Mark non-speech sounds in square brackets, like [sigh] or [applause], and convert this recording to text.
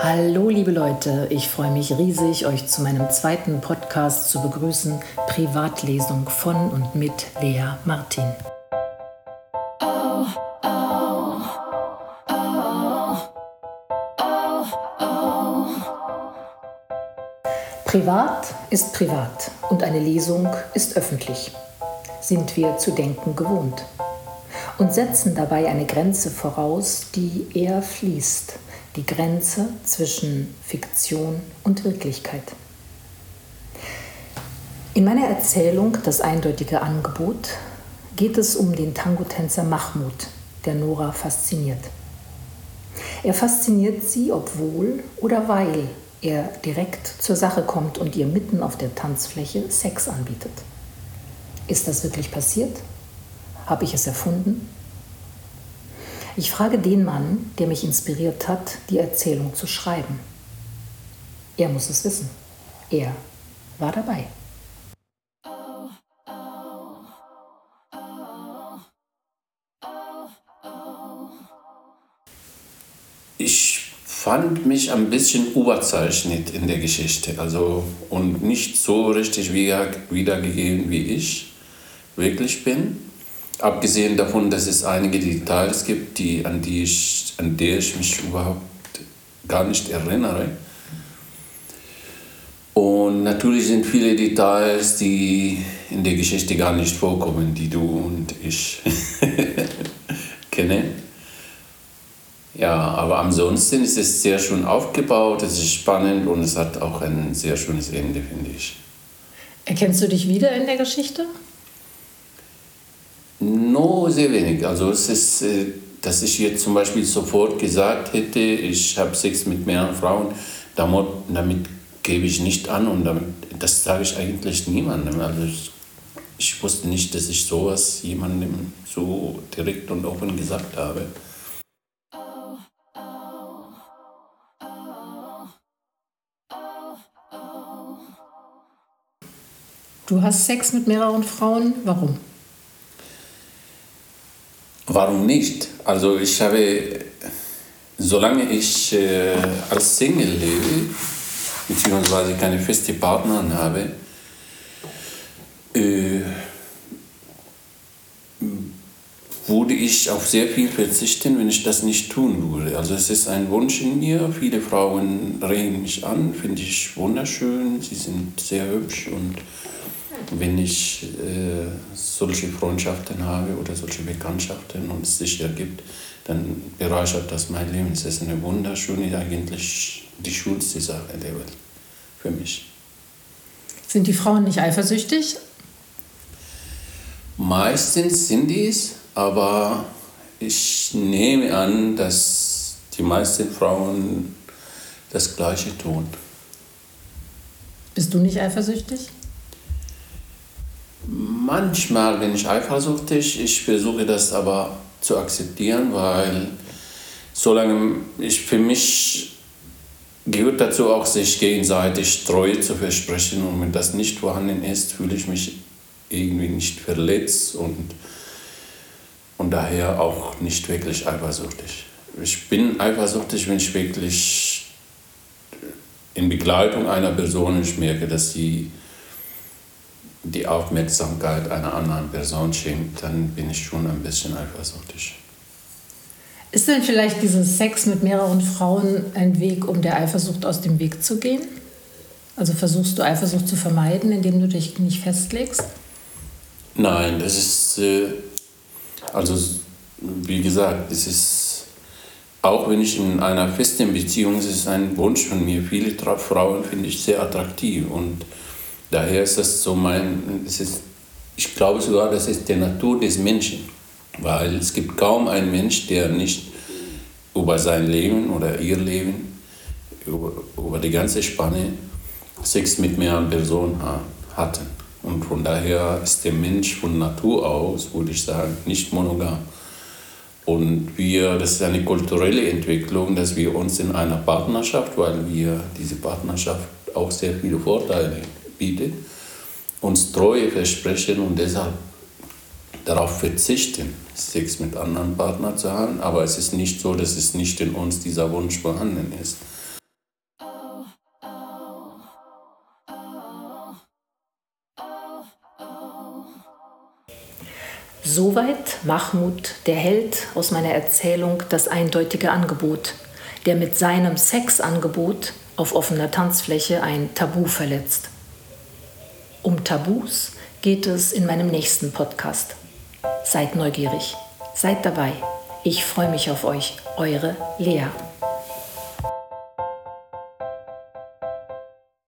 Hallo liebe Leute, ich freue mich riesig, euch zu meinem zweiten Podcast zu begrüßen, Privatlesung von und mit Lea Martin. Privat ist privat und eine Lesung ist öffentlich. Sind wir zu denken gewohnt und setzen dabei eine Grenze voraus, die eher fließt die Grenze zwischen Fiktion und Wirklichkeit. In meiner Erzählung Das eindeutige Angebot geht es um den Tangotänzer Mahmoud, der Nora fasziniert. Er fasziniert sie, obwohl oder weil er direkt zur Sache kommt und ihr mitten auf der Tanzfläche Sex anbietet. Ist das wirklich passiert? Habe ich es erfunden? Ich frage den Mann, der mich inspiriert hat, die Erzählung zu schreiben. Er muss es wissen. Er war dabei. Ich fand mich ein bisschen überzeichnet in der Geschichte, also und nicht so richtig wiedergegeben, wie ich wirklich bin. Abgesehen davon, dass es einige Details gibt, die, an, die ich, an die ich mich überhaupt gar nicht erinnere. Und natürlich sind viele Details, die in der Geschichte gar nicht vorkommen, die du und ich [laughs] kennen. Ja, aber ansonsten ist es sehr schön aufgebaut, es ist spannend und es hat auch ein sehr schönes Ende, finde ich. Erkennst du dich wieder in der Geschichte? No, sehr wenig. Also es ist, äh, dass ich jetzt zum Beispiel sofort gesagt hätte, ich habe Sex mit mehreren Frauen, damit, damit gebe ich nicht an und damit, das sage ich eigentlich niemandem. Also ich, ich wusste nicht, dass ich sowas jemandem so direkt und offen gesagt habe. Du hast Sex mit mehreren Frauen. Warum? Warum nicht? Also ich habe, solange ich äh, als Single lebe, beziehungsweise keine feste Partnerin habe, äh, würde ich auf sehr viel verzichten, wenn ich das nicht tun würde. Also es ist ein Wunsch in mir. Viele Frauen regen mich an, finde ich wunderschön. Sie sind sehr hübsch und wenn ich äh, solche Freundschaften habe oder solche Bekanntschaften und es sich ergibt, dann bereichert das mein Leben. Es ist eine wunderschöne, eigentlich die schönste Sache der Welt für mich. Sind die Frauen nicht eifersüchtig? Meistens sind die es, aber ich nehme an, dass die meisten Frauen das Gleiche tun. Bist du nicht eifersüchtig? Manchmal bin ich eifersüchtig, ich versuche das aber zu akzeptieren, weil solange ich für mich gehört dazu auch, sich gegenseitig Treue zu versprechen und wenn das nicht vorhanden ist, fühle ich mich irgendwie nicht verletzt und, und daher auch nicht wirklich eifersüchtig. Ich bin eifersüchtig, wenn ich wirklich in Begleitung einer Person ich merke, dass sie die Aufmerksamkeit einer anderen Person schenkt, dann bin ich schon ein bisschen eifersüchtig. Ist denn vielleicht dieses Sex mit mehreren Frauen ein Weg, um der Eifersucht aus dem Weg zu gehen? Also versuchst du Eifersucht zu vermeiden, indem du dich nicht festlegst? Nein, das ist, äh, also wie gesagt, es ist, auch wenn ich in einer festen Beziehung, es ist ein Wunsch von mir. Viele Frauen finde ich sehr attraktiv und Daher ist das so mein, ist, ich glaube sogar, das ist die Natur des Menschen, weil es gibt kaum einen Mensch, der nicht über sein Leben oder ihr Leben, über, über die ganze Spanne Sex mit mehreren Personen hatten. Und von daher ist der Mensch von Natur aus, würde ich sagen, nicht monogam. Und wir, das ist eine kulturelle Entwicklung, dass wir uns in einer Partnerschaft, weil wir diese Partnerschaft auch sehr viele Vorteile haben bietet, uns Treue versprechen und deshalb darauf verzichten, Sex mit anderen Partnern zu haben. Aber es ist nicht so, dass es nicht in uns dieser Wunsch vorhanden ist. Soweit Mahmoud, der Held aus meiner Erzählung, das eindeutige Angebot, der mit seinem Sexangebot auf offener Tanzfläche ein Tabu verletzt. Um Tabus geht es in meinem nächsten Podcast. Seid neugierig, seid dabei. Ich freue mich auf euch, eure Lea.